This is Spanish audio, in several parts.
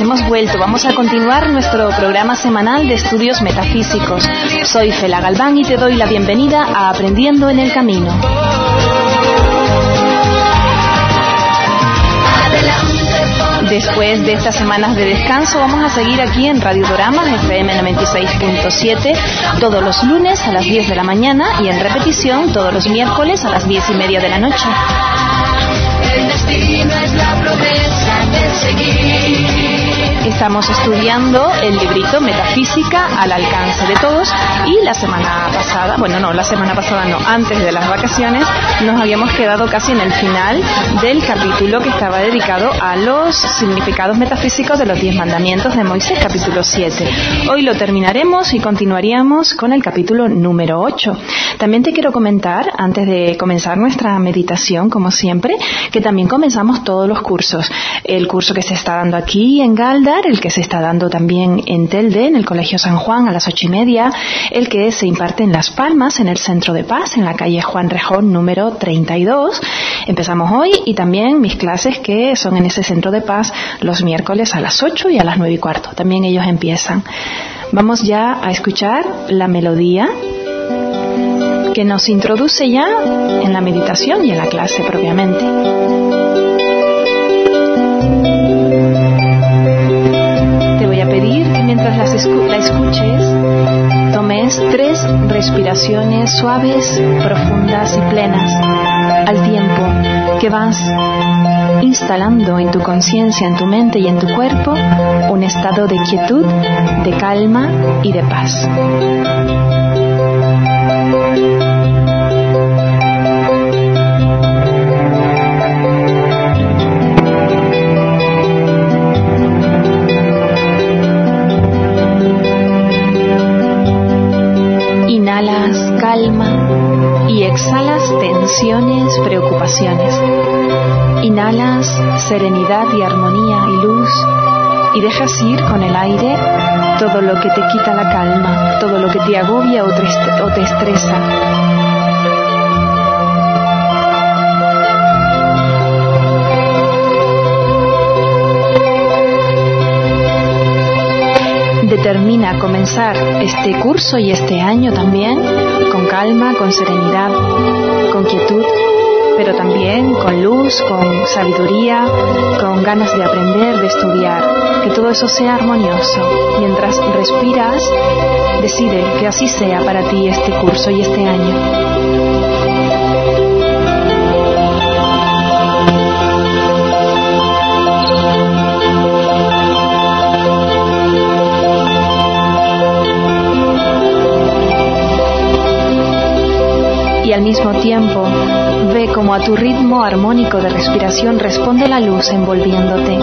hemos vuelto. Vamos a continuar nuestro programa semanal de estudios metafísicos. Soy Fela Galván y te doy la bienvenida a Aprendiendo en el Camino. Después de estas semanas de descanso, vamos a seguir aquí en Radio Doramas FM 96.7 todos los lunes a las 10 de la mañana y en repetición todos los miércoles a las 10 y media de la noche. Estamos estudiando el librito Metafísica al alcance de todos y la semana pasada, bueno, no, la semana pasada no, antes de las vacaciones, nos habíamos quedado casi en el final del capítulo que estaba dedicado a los significados metafísicos de los diez mandamientos de Moisés, capítulo 7. Hoy lo terminaremos y continuaríamos con el capítulo número 8. También te quiero comentar, antes de comenzar nuestra meditación, como siempre, que también comenzamos todos los cursos. El curso que se está dando aquí en Galdar, el que se está dando también en Telde, en el Colegio San Juan, a las ocho y media, el que se imparte en Las Palmas, en el Centro de Paz, en la calle Juan Rejón número 32. Empezamos hoy y también mis clases que son en ese Centro de Paz los miércoles a las 8 y a las nueve y cuarto. También ellos empiezan. Vamos ya a escuchar la melodía que nos introduce ya en la meditación y en la clase propiamente. La escuches, tomes tres respiraciones suaves, profundas y plenas al tiempo que vas instalando en tu conciencia, en tu mente y en tu cuerpo un estado de quietud, de calma y de paz. Serenidad y armonía y luz y dejas ir con el aire todo lo que te quita la calma, todo lo que te agobia o te o te estresa. Determina comenzar este curso y este año también con calma, con serenidad, con quietud, pero también con luz, con sabiduría, con ganas de aprender, de estudiar. Que todo eso sea armonioso. Mientras respiras, decide que así sea para ti este curso y este año. al mismo tiempo ve como a tu ritmo armónico de respiración responde la luz envolviéndote,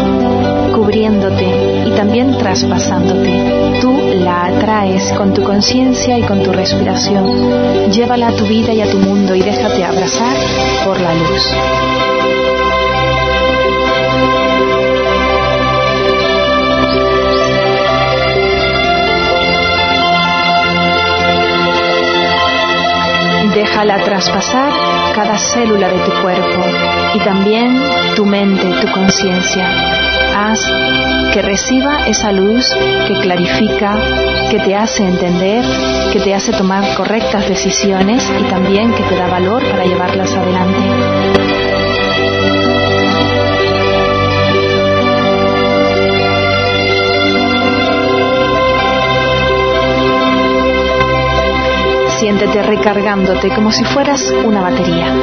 cubriéndote y también traspasándote. Tú la atraes con tu conciencia y con tu respiración. Llévala a tu vida y a tu mundo y déjate abrazar por la luz. Déjala traspasar cada célula de tu cuerpo y también tu mente, tu conciencia. Haz que reciba esa luz que clarifica, que te hace entender, que te hace tomar correctas decisiones y también que te da valor para llevarlas adelante. Recargándote como si fueras una batería.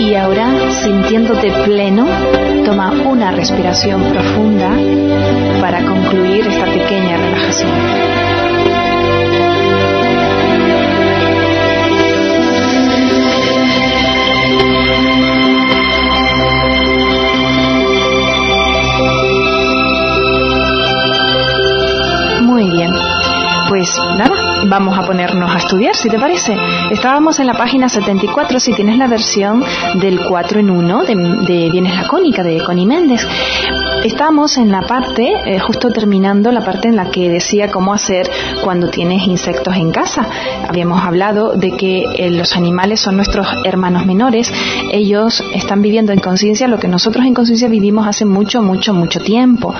Y ahora, sintiéndote pleno, toma una respiración profunda para concluir esta pequeña relajación. pues nada, vamos a ponernos a estudiar, si te parece. Estábamos en la página 74, si tienes la versión del 4 en 1 de, de Bienes Lacónica, de Connie Méndez. Estamos en la parte, eh, justo terminando la parte en la que decía cómo hacer cuando tienes insectos en casa. Habíamos hablado de que eh, los animales son nuestros hermanos menores. Ellos están viviendo en conciencia lo que nosotros en conciencia vivimos hace mucho, mucho, mucho tiempo.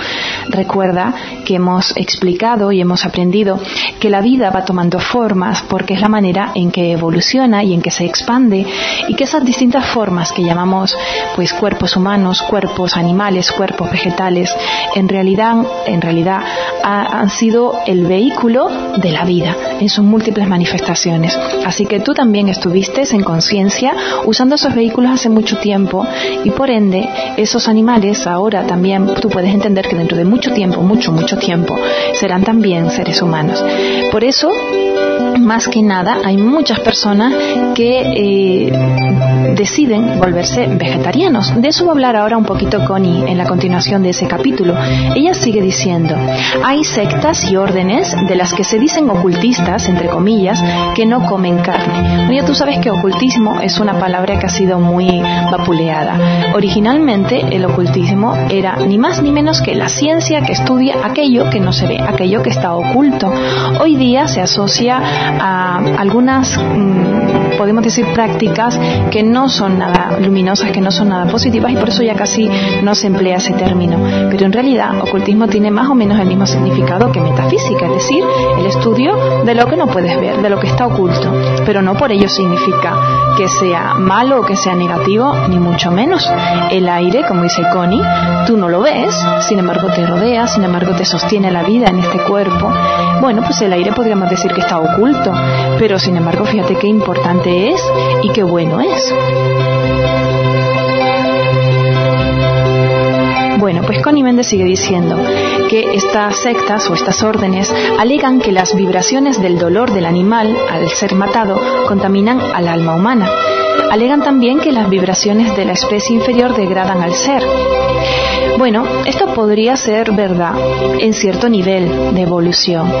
Recuerda que hemos explicado y hemos aprendido que la vida va tomando formas porque es la manera en que evoluciona y en que se expande y que esas distintas formas que llamamos pues cuerpos humanos, cuerpos animales, cuerpos vegetales, en realidad, en realidad han sido el vehículo de la vida en sus múltiples manifestaciones. Así que tú también estuviste en conciencia usando esos vehículos hace mucho tiempo y por ende esos animales ahora también tú puedes entender que dentro de mucho tiempo, mucho, mucho tiempo, serán también seres humanos. Por eso, más que nada, hay muchas personas que eh, deciden volverse vegetarianos. De eso va a hablar ahora un poquito Connie en la continuación de ese capítulo. Ella sigue diciendo, sectas y órdenes de las que se dicen ocultistas, entre comillas, que no comen carne. ya tú sabes que ocultismo es una palabra que ha sido muy vapuleada. Originalmente el ocultismo era ni más ni menos que la ciencia que estudia aquello que no se ve, aquello que está oculto. Hoy día se asocia a algunas, mm, podemos decir, prácticas que no son nada luminosas, que no son nada positivas y por eso ya casi no se emplea ese término. Pero en realidad, ocultismo tiene más o menos el mismo significado que metafísica, es decir, el estudio de lo que no puedes ver, de lo que está oculto. Pero no por ello significa que sea malo o que sea negativo, ni mucho menos. El aire, como dice Connie, tú no lo ves, sin embargo te rodea, sin embargo te sostiene la vida en este cuerpo. Bueno, pues el aire podríamos decir que está oculto, pero sin embargo fíjate qué importante es y qué bueno es. Bueno, pues Connie Méndez sigue diciendo que estas sectas o estas órdenes alegan que las vibraciones del dolor del animal al ser matado contaminan al alma humana. Alegan también que las vibraciones de la especie inferior degradan al ser. Bueno, esto podría ser verdad en cierto nivel de evolución.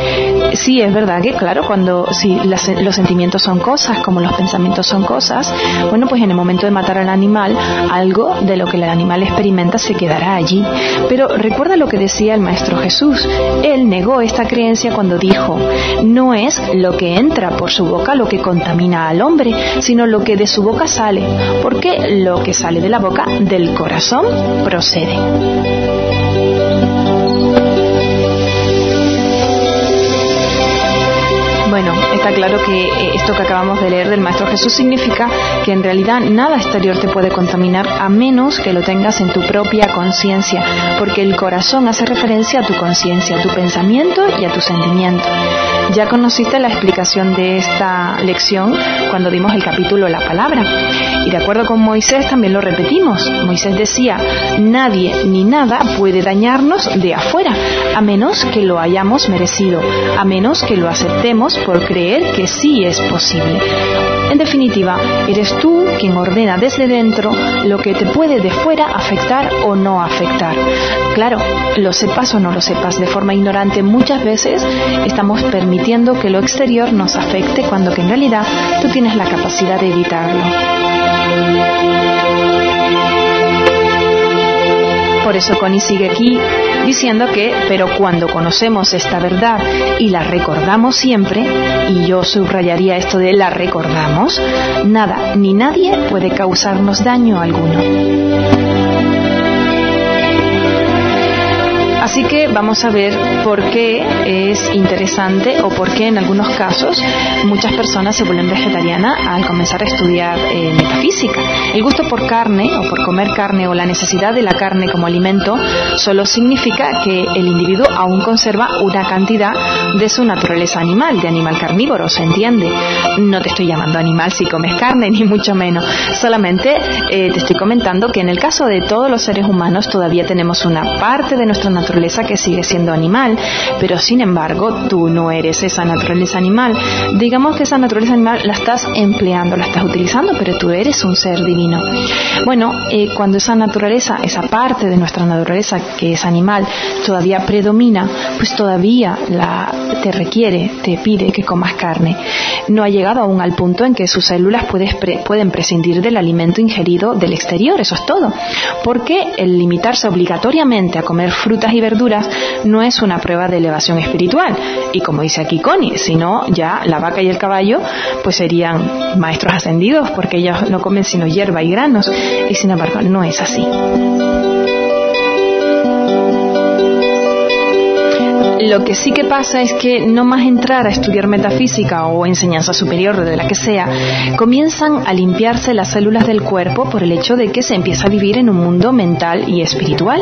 Sí, es verdad que, claro, cuando si los sentimientos son cosas, como los pensamientos son cosas, bueno, pues en el momento de matar al animal, algo de lo que el animal experimenta se quedará allí. Pero recuerda lo que decía el Maestro Jesús. Él negó esta creencia cuando dijo, no es lo que entra por su boca lo que contamina al hombre, sino lo que de su boca sale, porque lo que sale de la boca del corazón procede. Bueno, está claro que eh, esto que acabamos de leer del Maestro Jesús significa que en realidad nada exterior te puede contaminar a menos que lo tengas en tu propia conciencia, porque el corazón hace referencia a tu conciencia, a tu pensamiento y a tu sentimiento. Ya conociste la explicación de esta lección cuando vimos el capítulo La Palabra. Y de acuerdo con Moisés también lo repetimos. Moisés decía, nadie ni nada puede dañarnos de afuera, a menos que lo hayamos merecido, a menos que lo aceptemos por creer que sí es posible. En definitiva, eres tú quien ordena desde dentro lo que te puede de fuera afectar o no afectar. Claro, lo sepas o no lo sepas, de forma ignorante muchas veces estamos permitiendo que lo exterior nos afecte cuando que en realidad tú tienes la capacidad de evitarlo. Por eso Connie sigue aquí diciendo que, pero cuando conocemos esta verdad y la recordamos siempre, y yo subrayaría esto de la recordamos, nada ni nadie puede causarnos daño alguno. Así que vamos a ver por qué es interesante o por qué en algunos casos muchas personas se vuelven vegetarianas al comenzar a estudiar eh, metafísica. El gusto por carne o por comer carne o la necesidad de la carne como alimento solo significa que el individuo aún conserva una cantidad de su naturaleza animal, de animal carnívoro, ¿se entiende? No te estoy llamando animal si comes carne, ni mucho menos. Solamente eh, te estoy comentando que en el caso de todos los seres humanos todavía tenemos una parte de nuestra naturaleza que sigue siendo animal, pero sin embargo tú no eres esa naturaleza animal. Digamos que esa naturaleza animal la estás empleando, la estás utilizando, pero tú eres es un ser divino. Bueno, eh, cuando esa naturaleza, esa parte de nuestra naturaleza que es animal, todavía predomina, pues todavía la, te requiere, te pide que comas carne. No ha llegado aún al punto en que sus células pueden prescindir del alimento ingerido del exterior, eso es todo. Porque el limitarse obligatoriamente a comer frutas y verduras no es una prueba de elevación espiritual. Y como dice aquí Connie, si no, ya la vaca y el caballo pues serían maestros ascendidos porque ellos no comen sino hierba y granos. Y sin embargo, no es así. Lo que sí que pasa es que no más entrar a estudiar metafísica o enseñanza superior de la que sea, comienzan a limpiarse las células del cuerpo por el hecho de que se empieza a vivir en un mundo mental y espiritual.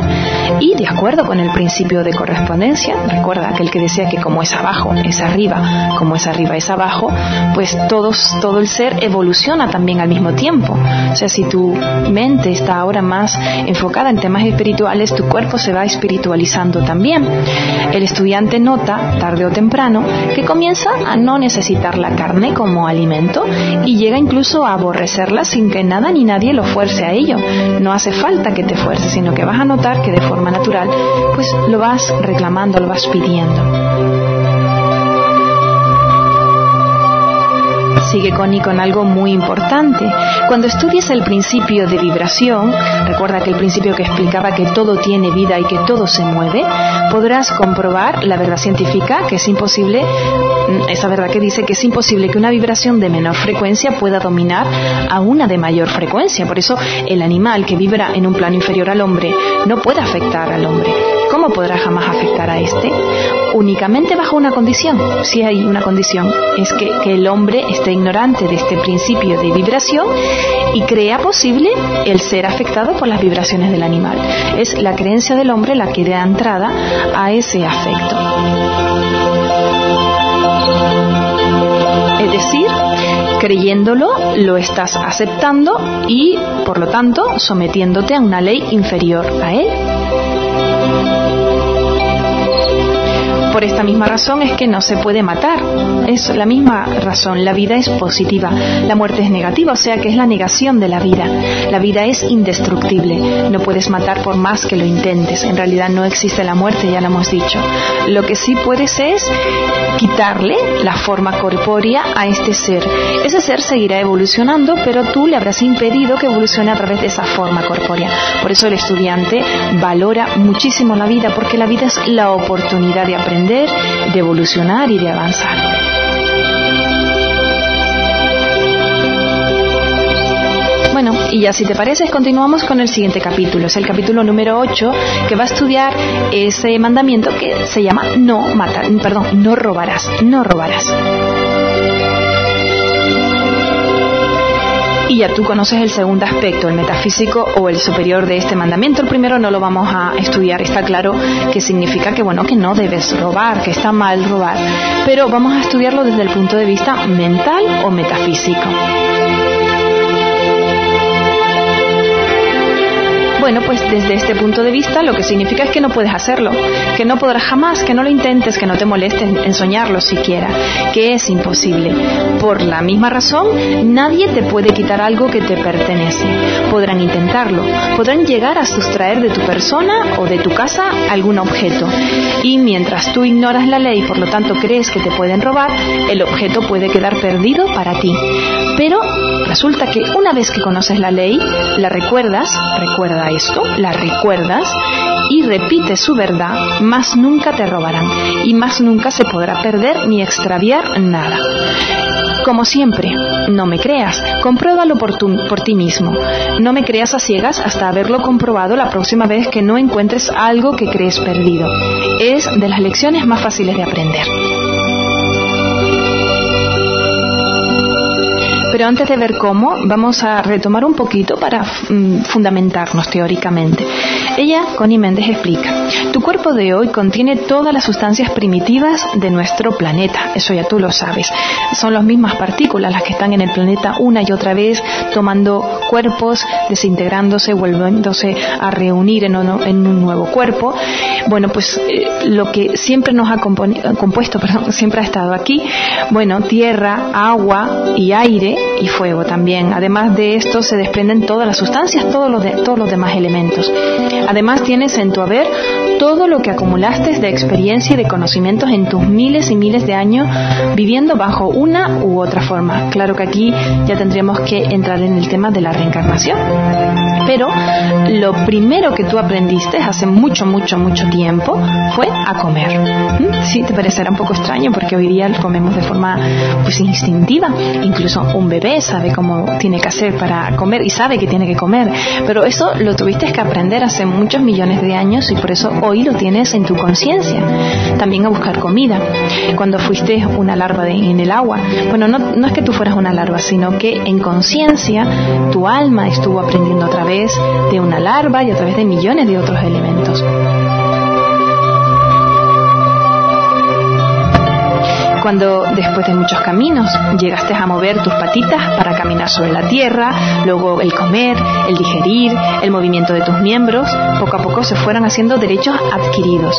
Y de acuerdo con el principio de correspondencia, recuerda aquel que decía que como es abajo es arriba, como es arriba es abajo, pues todos, todo el ser evoluciona también al mismo tiempo. O sea, si tu mente está ahora más enfocada en temas espirituales, tu cuerpo se va espiritualizando también. El estudiante nota, tarde o temprano, que comienza a no necesitar la carne como alimento y llega incluso a aborrecerla sin que nada ni nadie lo fuerce a ello. No hace falta que te fuerce, sino que vas a notar que de forma natural, pues lo vas reclamando, lo vas pidiendo. Sigue Connie con algo muy importante. Cuando estudies el principio de vibración, recuerda que el principio que explicaba que todo tiene vida y que todo se mueve, podrás comprobar la verdad científica que es imposible, mm, esa verdad que dice que es imposible que una vibración de menor frecuencia pueda dominar a una de mayor frecuencia. Por eso el animal que vibra en un plano inferior al hombre no puede afectar al hombre. ¿Cómo podrá jamás afectar a este? Únicamente bajo una condición. Si hay una condición, es que, que el hombre esté ignorante de este principio de vibración y crea posible el ser afectado por las vibraciones del animal. Es la creencia del hombre la que da entrada a ese afecto. Es decir, creyéndolo, lo estás aceptando y, por lo tanto, sometiéndote a una ley inferior a él. Por esta misma razón es que no se puede matar. Es la misma razón. La vida es positiva. La muerte es negativa, o sea que es la negación de la vida. La vida es indestructible. No puedes matar por más que lo intentes. En realidad no existe la muerte, ya lo hemos dicho. Lo que sí puedes es quitarle la forma corpórea a este ser. Ese ser seguirá evolucionando, pero tú le habrás impedido que evolucione a través de esa forma corpórea. Por eso el estudiante valora muchísimo la vida, porque la vida es la oportunidad de aprender de evolucionar y de avanzar. Bueno, y ya si te parece, continuamos con el siguiente capítulo. Es el capítulo número 8 que va a estudiar ese mandamiento que se llama no matar, perdón, no robarás, no robarás. Y ya tú conoces el segundo aspecto, el metafísico o el superior de este mandamiento. El primero no lo vamos a estudiar, está claro que significa que bueno, que no debes robar, que está mal robar, pero vamos a estudiarlo desde el punto de vista mental o metafísico. Bueno, pues desde este punto de vista lo que significa es que no puedes hacerlo, que no podrás jamás, que no lo intentes, que no te molestes en soñarlo siquiera, que es imposible. Por la misma razón, nadie te puede quitar algo que te pertenece. Podrán intentarlo, podrán llegar a sustraer de tu persona o de tu casa algún objeto. Y mientras tú ignoras la ley, por lo tanto crees que te pueden robar, el objeto puede quedar perdido para ti. Pero resulta que una vez que conoces la ley, la recuerdas, recuerda esto, la recuerdas y repites su verdad, más nunca te robarán y más nunca se podrá perder ni extraviar nada. Como siempre, no me creas, compruébalo por, por ti mismo. No me creas a ciegas hasta haberlo comprobado la próxima vez que no encuentres algo que crees perdido. Es de las lecciones más fáciles de aprender. Pero antes de ver cómo, vamos a retomar un poquito para mm, fundamentarnos teóricamente. Ella, Connie Méndez, explica, tu cuerpo de hoy contiene todas las sustancias primitivas de nuestro planeta, eso ya tú lo sabes. Son las mismas partículas las que están en el planeta una y otra vez, tomando cuerpos, desintegrándose, volviéndose a reunir en un, nuevo cuerpo. Bueno, pues eh, lo que siempre nos ha compuesto, perdón, siempre ha estado aquí, bueno, tierra, agua y aire, y fuego también. Además de esto se desprenden todas las sustancias, todos los, de, todos los demás elementos. Además tienes en tu haber todo lo que acumulaste de experiencia y de conocimientos en tus miles y miles de años viviendo bajo una u otra forma. Claro que aquí ya tendríamos que entrar en el tema de la reencarnación. Pero lo primero que tú aprendiste hace mucho, mucho, mucho tiempo fue a comer. ¿Mm? Sí, te parecerá un poco extraño porque hoy día comemos de forma pues instintiva. Incluso un bebé sabe cómo tiene que hacer para comer y sabe que tiene que comer. Pero eso lo tuviste que aprender hace muchos millones de años y por eso hoy lo tienes en tu conciencia. También a buscar comida. Cuando fuiste una larva en el agua, bueno, no, no es que tú fueras una larva, sino que en conciencia tu alma estuvo aprendiendo otra vez de una larva y a través de millones de otros elementos. Cuando después de muchos caminos llegaste a mover tus patitas para caminar sobre la tierra, luego el comer, el digerir, el movimiento de tus miembros, poco a poco se fueron haciendo derechos adquiridos.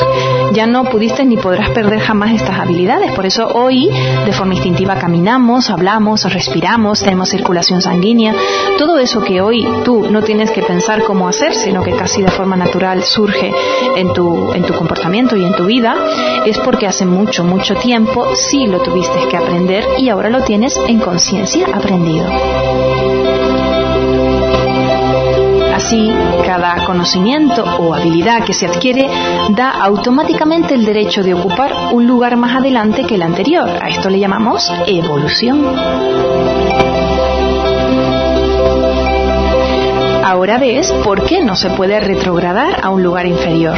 Ya no pudiste ni podrás perder jamás estas habilidades, por eso hoy de forma instintiva caminamos, hablamos, respiramos, tenemos circulación sanguínea, todo eso que hoy tú no tienes que pensar cómo hacer, sino que casi de forma natural surge en tu, en tu comportamiento y en tu vida, es porque hace mucho, mucho tiempo sí lo tuviste que aprender y ahora lo tienes en conciencia aprendido. Así, cada conocimiento o habilidad que se adquiere da automáticamente el derecho de ocupar un lugar más adelante que el anterior. A esto le llamamos evolución. Ahora ves por qué no se puede retrogradar a un lugar inferior.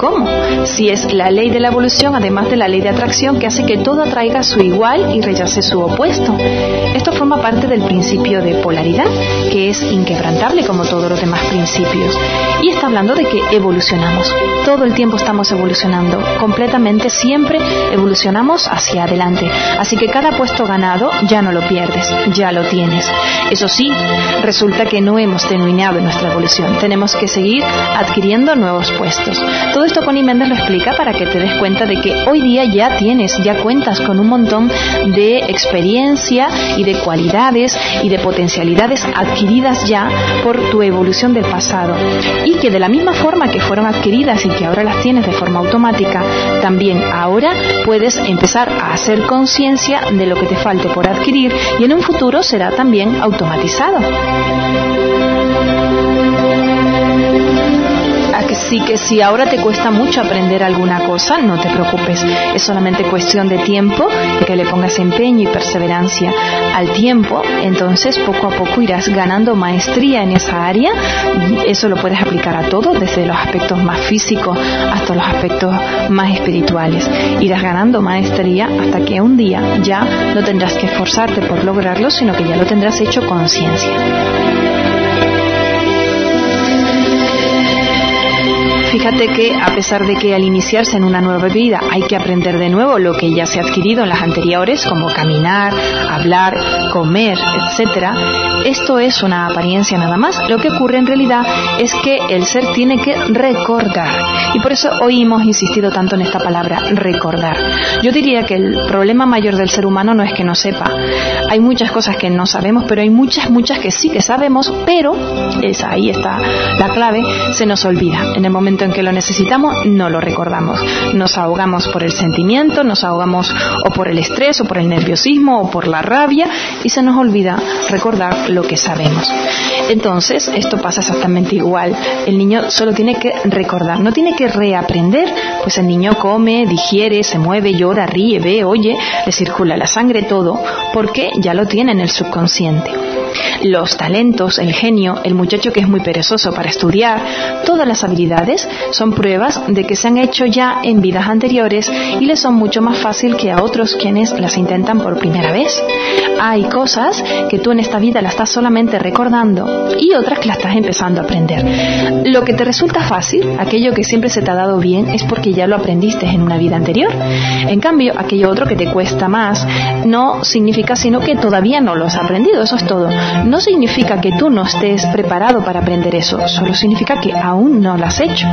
¿Cómo? Si es la ley de la evolución, además de la ley de atracción que hace que todo atraiga su igual y rechace su opuesto. Esto forma parte del principio de polaridad, que es inquebrantable como todos los demás principios. Y está hablando de que evolucionamos. Todo el tiempo estamos evolucionando. Completamente siempre evolucionamos hacia adelante. Así que cada puesto ganado ya no lo pierdes, ya lo tienes. Eso sí, resulta que no hemos terminado nuestra evolución. Tenemos que seguir adquiriendo nuevos puestos. Todo esto Connie Méndez lo explica para que te des cuenta de que hoy día ya tienes, ya cuentas con un montón de experiencia y de cualidades y de potencialidades adquiridas ya por tu evolución del pasado. Y que de la misma forma que fueron adquiridas y que ahora las tienes de forma automática, también ahora puedes empezar a hacer conciencia de lo que te falte por adquirir y en un futuro será también automatizado. Así que si ahora te cuesta mucho aprender alguna cosa, no te preocupes. Es solamente cuestión de tiempo, que le pongas empeño y perseverancia al tiempo. Entonces, poco a poco irás ganando maestría en esa área. Eso lo puedes aplicar a todo, desde los aspectos más físicos hasta los aspectos más espirituales. Irás ganando maestría hasta que un día ya no tendrás que esforzarte por lograrlo, sino que ya lo tendrás hecho conciencia. Fíjate que a pesar de que al iniciarse en una nueva vida hay que aprender de nuevo lo que ya se ha adquirido en las anteriores, como caminar, hablar, comer, etc., esto es una apariencia nada más. Lo que ocurre en realidad es que el ser tiene que recordar. Y por eso hoy hemos insistido tanto en esta palabra, recordar. Yo diría que el problema mayor del ser humano no es que no sepa. Hay muchas cosas que no sabemos, pero hay muchas, muchas que sí que sabemos, pero, esa, ahí está la clave, se nos olvida. En el momento en que lo necesitamos, no lo recordamos. Nos ahogamos por el sentimiento, nos ahogamos o por el estrés, o por el nerviosismo, o por la rabia, y se nos olvida recordar lo que sabemos. Entonces, esto pasa exactamente igual. El niño solo tiene que recordar, no tiene que reaprender, pues el niño come, digiere, se mueve, llora, ríe, ve, oye, le circula la sangre, todo, porque ya lo tiene en el subconsciente. Los talentos, el genio, el muchacho que es muy perezoso para estudiar, todas las habilidades son pruebas de que se han hecho ya en vidas anteriores y les son mucho más fácil que a otros quienes las intentan por primera vez. Hay cosas que tú en esta vida las estás solamente recordando y otras que las estás empezando a aprender. Lo que te resulta fácil, aquello que siempre se te ha dado bien, es porque ya lo aprendiste en una vida anterior. En cambio, aquello otro que te cuesta más no significa sino que todavía no lo has aprendido, eso es todo. No significa que tú no estés preparado para aprender eso, solo significa que aún no lo has hecho.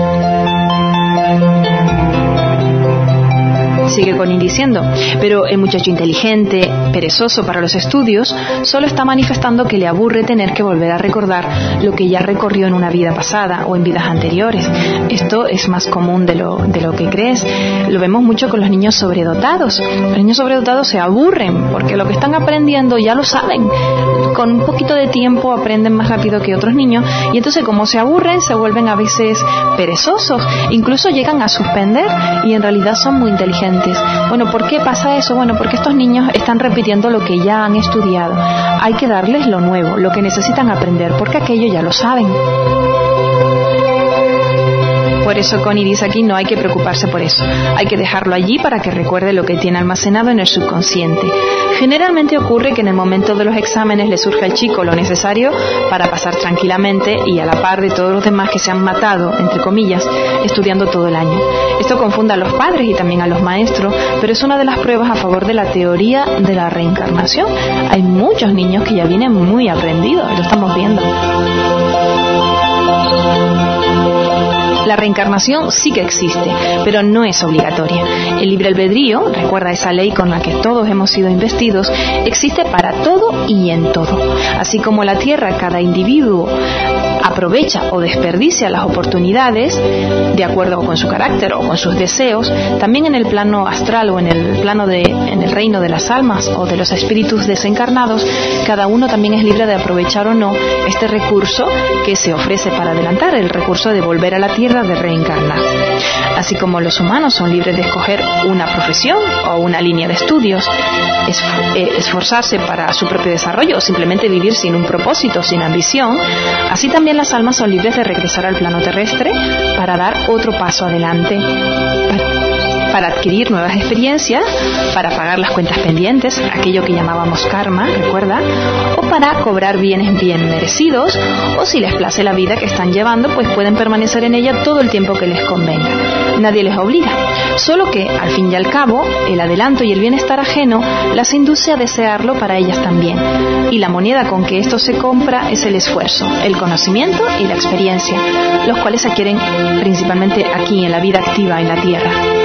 Sigue Connie diciendo, pero el muchacho inteligente, perezoso para los estudios, solo está manifestando que le aburre tener que volver a recordar lo que ya recorrió en una vida pasada o en vidas anteriores. Esto es más común de lo, de lo que crees. Lo vemos mucho con los niños sobredotados. Los niños sobredotados se aburren porque lo que están aprendiendo ya lo saben. Con un poquito de tiempo aprenden más rápido que otros niños y entonces como se aburren se vuelven a veces perezosos, incluso llegan a suspender y en realidad son muy inteligentes. Bueno, ¿por qué pasa eso? Bueno, porque estos niños están repitiendo lo que ya han estudiado. Hay que darles lo nuevo, lo que necesitan aprender, porque aquello ya lo saben. Por eso Connie dice aquí no hay que preocuparse por eso, hay que dejarlo allí para que recuerde lo que tiene almacenado en el subconsciente. Generalmente ocurre que en el momento de los exámenes le surge al chico lo necesario para pasar tranquilamente y a la par de todos los demás que se han matado, entre comillas, estudiando todo el año. Esto confunde a los padres y también a los maestros, pero es una de las pruebas a favor de la teoría de la reencarnación. Hay muchos niños que ya vienen muy aprendidos, lo estamos viendo. La reencarnación sí que existe, pero no es obligatoria. El libre albedrío, recuerda esa ley con la que todos hemos sido investidos, existe para todo y en todo. Así como la Tierra, cada individuo aprovecha o desperdicia las oportunidades de acuerdo con su carácter o con sus deseos, también en el plano astral o en el plano de en el reino de las almas o de los espíritus desencarnados, cada uno también es libre de aprovechar o no este recurso que se ofrece para adelantar, el recurso de volver a la tierra de reencarnar. Así como los humanos son libres de escoger una profesión o una línea de estudios, eh, esforzarse para su propio desarrollo o simplemente vivir sin un propósito, sin ambición, así también las almas son libres de regresar al plano terrestre para dar otro paso adelante, para adquirir nuevas experiencias, para pagar las cuentas pendientes, aquello que llamábamos karma, recuerda, o para cobrar bienes bien merecidos, o si les place la vida que están llevando, pues pueden permanecer en ella todo el tiempo que les convenga. Nadie les obliga, solo que, al fin y al cabo, el adelanto y el bienestar ajeno las induce a desearlo para ellas también. Y la moneda con que esto se compra es el esfuerzo, el conocimiento y la experiencia, los cuales se adquieren principalmente aquí en la vida activa en la Tierra.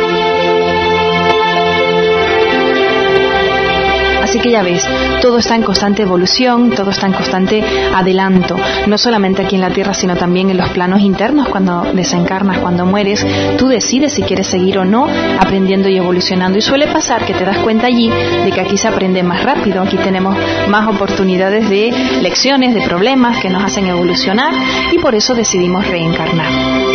Así que ya ves, todo está en constante evolución, todo está en constante adelanto, no solamente aquí en la Tierra, sino también en los planos internos, cuando desencarnas, cuando mueres, tú decides si quieres seguir o no aprendiendo y evolucionando. Y suele pasar que te das cuenta allí de que aquí se aprende más rápido, aquí tenemos más oportunidades de lecciones, de problemas que nos hacen evolucionar y por eso decidimos reencarnar.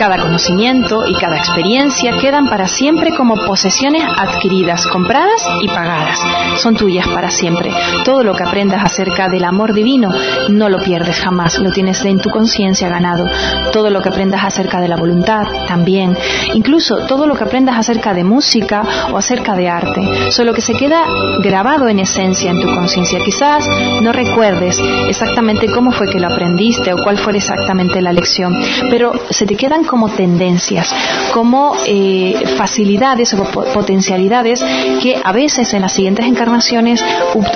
Cada conocimiento y cada experiencia quedan para siempre como posesiones adquiridas, compradas y pagadas. Son tuyas para siempre. Todo lo que aprendas acerca del amor divino no lo pierdes jamás, lo tienes en tu conciencia ganado. Todo lo que aprendas acerca de la voluntad también. Incluso todo lo que aprendas acerca de música o acerca de arte. Solo que se queda grabado en esencia en tu conciencia. Quizás no recuerdes exactamente cómo fue que lo aprendiste o cuál fue exactamente la lección, pero se te quedan como tendencias, como eh, facilidades o potencialidades que a veces en las siguientes encarnaciones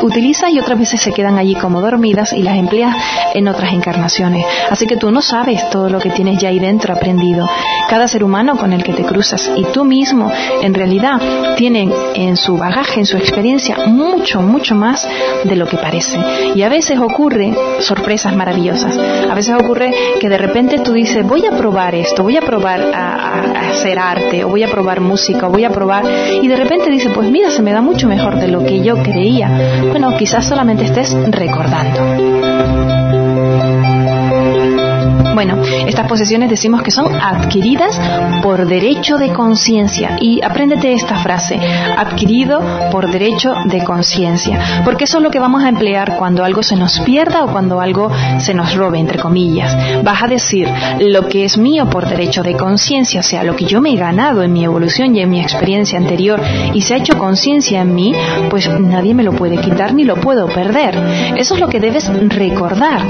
utilizas y otras veces se quedan allí como dormidas y las empleas en otras encarnaciones. Así que tú no sabes todo lo que tienes ya ahí dentro aprendido. Cada ser humano con el que te cruzas y tú mismo en realidad tienen en su bagaje, en su experiencia, mucho, mucho más de lo que parece. Y a veces ocurren sorpresas maravillosas. A veces ocurre que de repente tú dices, voy a probar esto, voy a probar a, hacer arte, o voy a probar música, o voy a probar, y de repente dice, pues mira, se me da mucho mejor de lo que yo creía. Bueno, quizás solamente estés recordando. Bueno, estas posesiones decimos que son adquiridas por derecho de conciencia. Y apréndete esta frase, adquirido por derecho de conciencia. Porque eso es lo que vamos a emplear cuando algo se nos pierda o cuando algo se nos robe, entre comillas. Vas a decir, lo que es mío por derecho de conciencia, sea, lo que yo me he ganado en mi evolución y en mi experiencia anterior y se ha hecho conciencia en mí, pues nadie me lo puede quitar ni lo puedo perder. Eso es lo que debes recordar.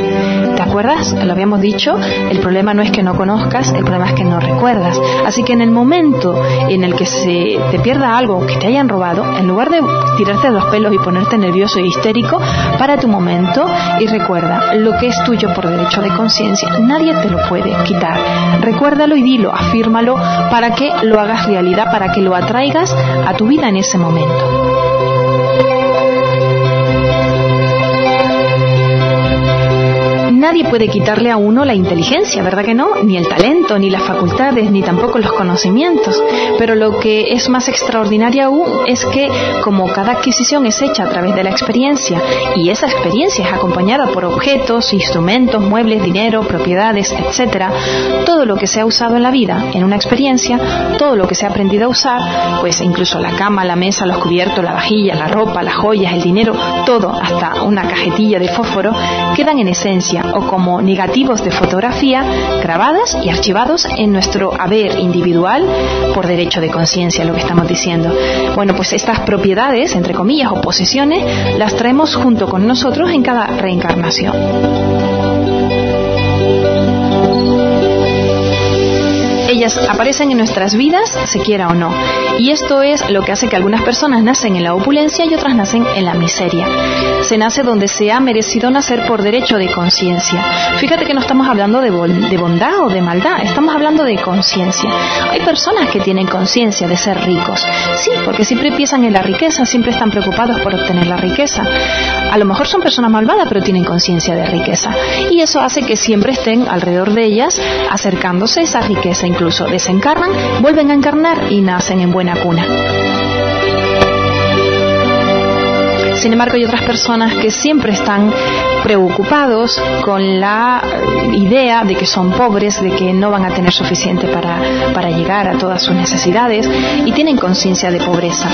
¿Te acuerdas? Lo habíamos dicho El problema no es que no conozcas, el problema es que no recuerdas. Así que en el momento en el que se te pierda algo, que te hayan robado, en lugar de tirarte los pelos y ponerte nervioso e histérico, para tu momento y recuerda, lo que es tuyo por derecho de conciencia, nadie te lo puede quitar. Recuérdalo y dilo, afírmalo para que lo hagas realidad, para que lo atraigas a tu vida en ese momento. Nadie puede quitarle a uno la inteligencia, ¿verdad que no? Ni el talento, ni las facultades, ni tampoco los conocimientos. Pero lo que es más extraordinario aún es que como cada adquisición es hecha a través de la experiencia y esa experiencia es acompañada por objetos, instrumentos, muebles, dinero, propiedades, etc., todo lo que se ha usado en la vida, en una experiencia, todo lo que se ha aprendido a usar, pues incluso la cama, la mesa, los cubiertos, la vajilla, la ropa, las joyas, el dinero, todo, hasta una cajetilla de fósforo, quedan en esencia o como negativos de fotografía grabadas y archivados en nuestro haber individual por derecho de conciencia, lo que estamos diciendo. Bueno, pues estas propiedades, entre comillas, o posesiones, las traemos junto con nosotros en cada reencarnación. Ellas aparecen en nuestras vidas, se quiera o no. Y esto es lo que hace que algunas personas nacen en la opulencia y otras nacen en la miseria. Se nace donde se ha merecido nacer por derecho de conciencia. Fíjate que no estamos hablando de, de bondad o de maldad, estamos hablando de conciencia. Hay personas que tienen conciencia de ser ricos. Sí, porque siempre piensan en la riqueza, siempre están preocupados por obtener la riqueza. A lo mejor son personas malvadas, pero tienen conciencia de riqueza. Y eso hace que siempre estén alrededor de ellas acercándose esa riqueza incluso desencarnan, vuelven a encarnar y nacen en buena cuna. Sin embargo, hay otras personas que siempre están preocupados con la idea de que son pobres, de que no van a tener suficiente para, para llegar a todas sus necesidades y tienen conciencia de pobreza.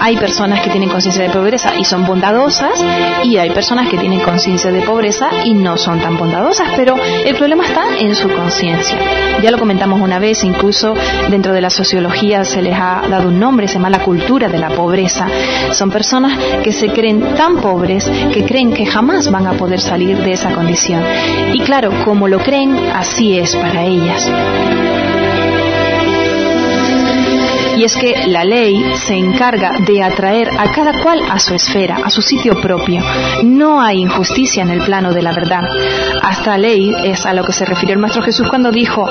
Hay personas que tienen conciencia de pobreza y son bondadosas y hay personas que tienen conciencia de pobreza y no son tan bondadosas, pero el problema está en su conciencia. Ya lo comentamos una vez, incluso dentro de la sociología se les ha dado un nombre, se llama la cultura de la pobreza. Son personas que se creen tan pobres que creen que jamás van a poder salir de esa condición. Y claro, como lo creen, así es para ellas. Y es que la ley se encarga de atraer a cada cual a su esfera, a su sitio propio. No hay injusticia en el plano de la verdad. Hasta ley es a lo que se refirió el Maestro Jesús cuando dijo,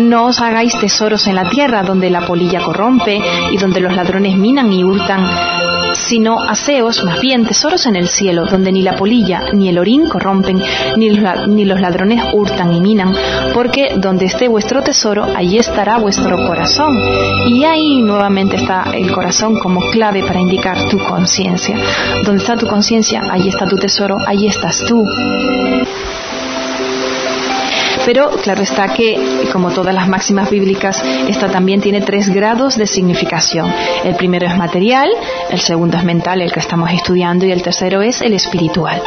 no os hagáis tesoros en la tierra donde la polilla corrompe y donde los ladrones minan y hurtan sino aseos, más bien tesoros en el cielo, donde ni la polilla ni el orín corrompen, ni los, ladrones hurtan y minan, porque donde esté vuestro tesoro, allí estará vuestro corazón. Y ahí nuevamente está el corazón como clave para indicar tu conciencia. Donde está tu conciencia, allí está tu tesoro, allí estás tú. Pero claro está que, como todas las máximas bíblicas, esta también tiene tres grados de significación. El primero es material, el segundo es mental, el que estamos estudiando, y el tercero es el espiritual.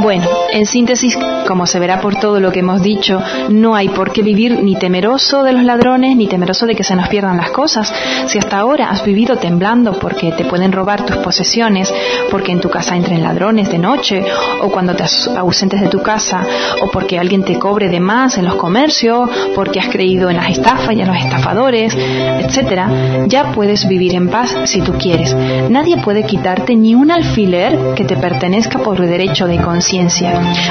Bueno, en síntesis, como se verá por todo lo que hemos dicho, no hay por qué vivir ni temeroso de los ladrones, ni temeroso de que se nos pierdan las cosas. Si hasta ahora has vivido temblando porque te pueden robar tus posesiones, porque en tu casa entren ladrones de noche, o cuando te ausentes de tu casa, o porque alguien te cobre de más en los comercios, porque has creído en las estafas y en los estafadores, etcétera, ya puedes vivir en paz si tú quieres. Nadie puede quitarte ni un alfiler que te pertenezca por derecho de conciencia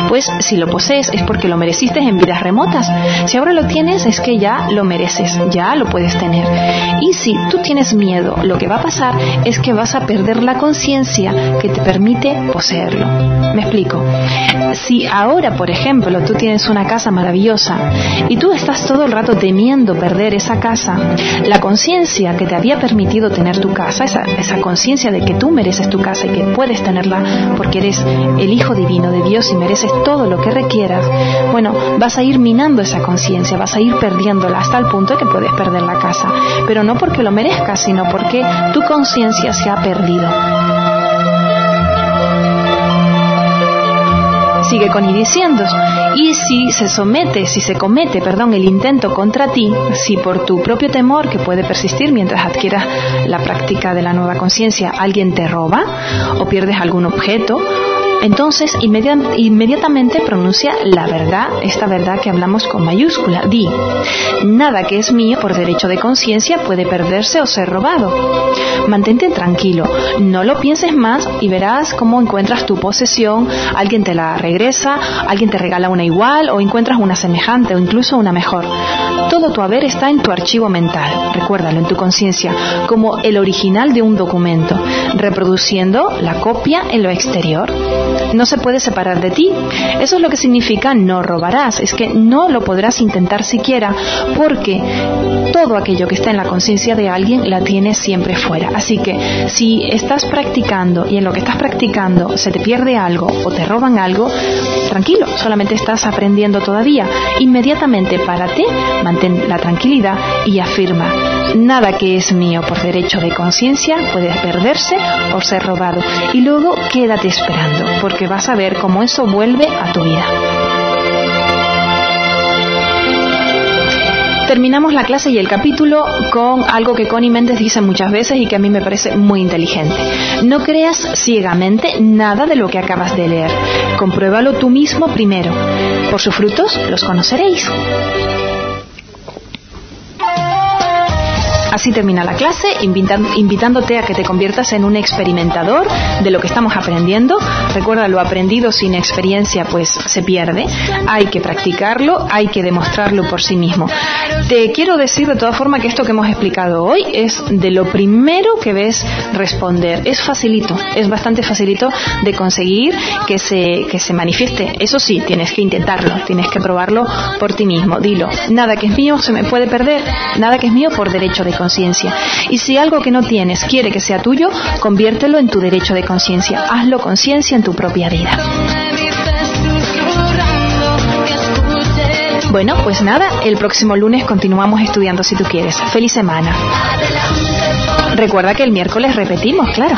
pues si lo posees es porque lo mereciste en vidas remotas. Si ahora lo tienes es que ya lo mereces, ya lo puedes tener. Y si tú tienes miedo, lo que va a pasar es que vas a perder la conciencia que te permite poseerlo. Me explico. Si ahora, por ejemplo, tú tienes una casa maravillosa y tú estás todo el rato temiendo perder esa casa, la conciencia que te había permitido tener tu casa, esa, esa conciencia de que tú mereces tu casa y que puedes tenerla porque eres el Hijo Divino, de Dios y mereces todo lo que requieras, bueno, vas a ir minando esa conciencia, vas a ir perdiéndola hasta el punto que puedes perder la casa. Pero no porque lo merezcas, sino porque tu conciencia se ha perdido. sigue con y diciendo, y si se somete, si se comete, perdón, el intento contra ti, si por tu propio temor que puede persistir mientras adquieras la práctica de la nueva conciencia, alguien te roba o pierdes algún objeto Entonces, inmediatamente pronuncia la verdad, esta verdad que hablamos con mayúscula. Di, nada que es mío por derecho de conciencia puede perderse o ser robado. Mantente tranquilo, no lo pienses más y verás cómo encuentras tu posesión, alguien te la regresa, alguien te regala una igual o encuentras una semejante o incluso una mejor. Todo tu haber está en tu archivo mental, recuérdalo, en tu conciencia, como el original de un documento, reproduciendo la copia en lo exterior. No se puede separar de ti. Eso es lo que significa no robarás, es que no lo podrás intentar siquiera porque todo aquello que está en la conciencia de alguien la tienes siempre fuera. Así que si estás practicando y en lo que estás practicando se te pierde algo o te roban algo, tranquilo, solamente estás aprendiendo todavía. Inmediatamente párate, mantén la tranquilidad y afirma, nada que es mío por derecho de conciencia puede perderse o ser robado. Y luego quédate esperando, porque vas a ver cómo eso vuelve a tu vida. terminamos la clase y el capítulo con algo que Connie Méndez dice muchas veces y que a mí me parece muy inteligente. No creas ciegamente nada de lo que acabas de leer. Compruébalo tú mismo primero. Por sus frutos los conoceréis. Así termina la clase, invitándote a que te conviertas en un experimentador de lo que estamos aprendiendo. Recuerda, lo aprendido sin experiencia pues se pierde. Hay que practicarlo, hay que demostrarlo por sí mismo. Te quiero decir de todas formas que esto que hemos explicado hoy es de lo primero que ves responder. Es facilito, es bastante facilito de conseguir que se, que se manifieste. Eso sí, tienes que intentarlo, tienes que probarlo por ti mismo. Dilo, nada que es mío se me puede perder, nada que es mío por derecho de conciencia. Y si algo que no tienes quiere que sea tuyo, conviértelo en tu derecho de conciencia. Hazlo conciencia en tu propia vida. Bueno, pues nada, el próximo lunes continuamos estudiando si tú quieres. Feliz semana. Recuerda que el miércoles repetimos, claro.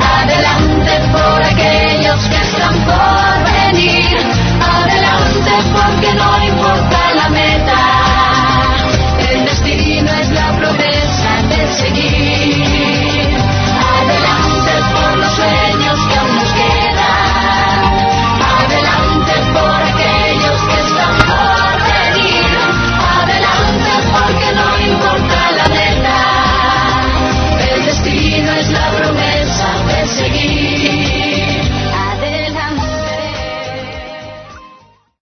Adelante por aquellos que están por venir. Adelante porque no importa la. seguir.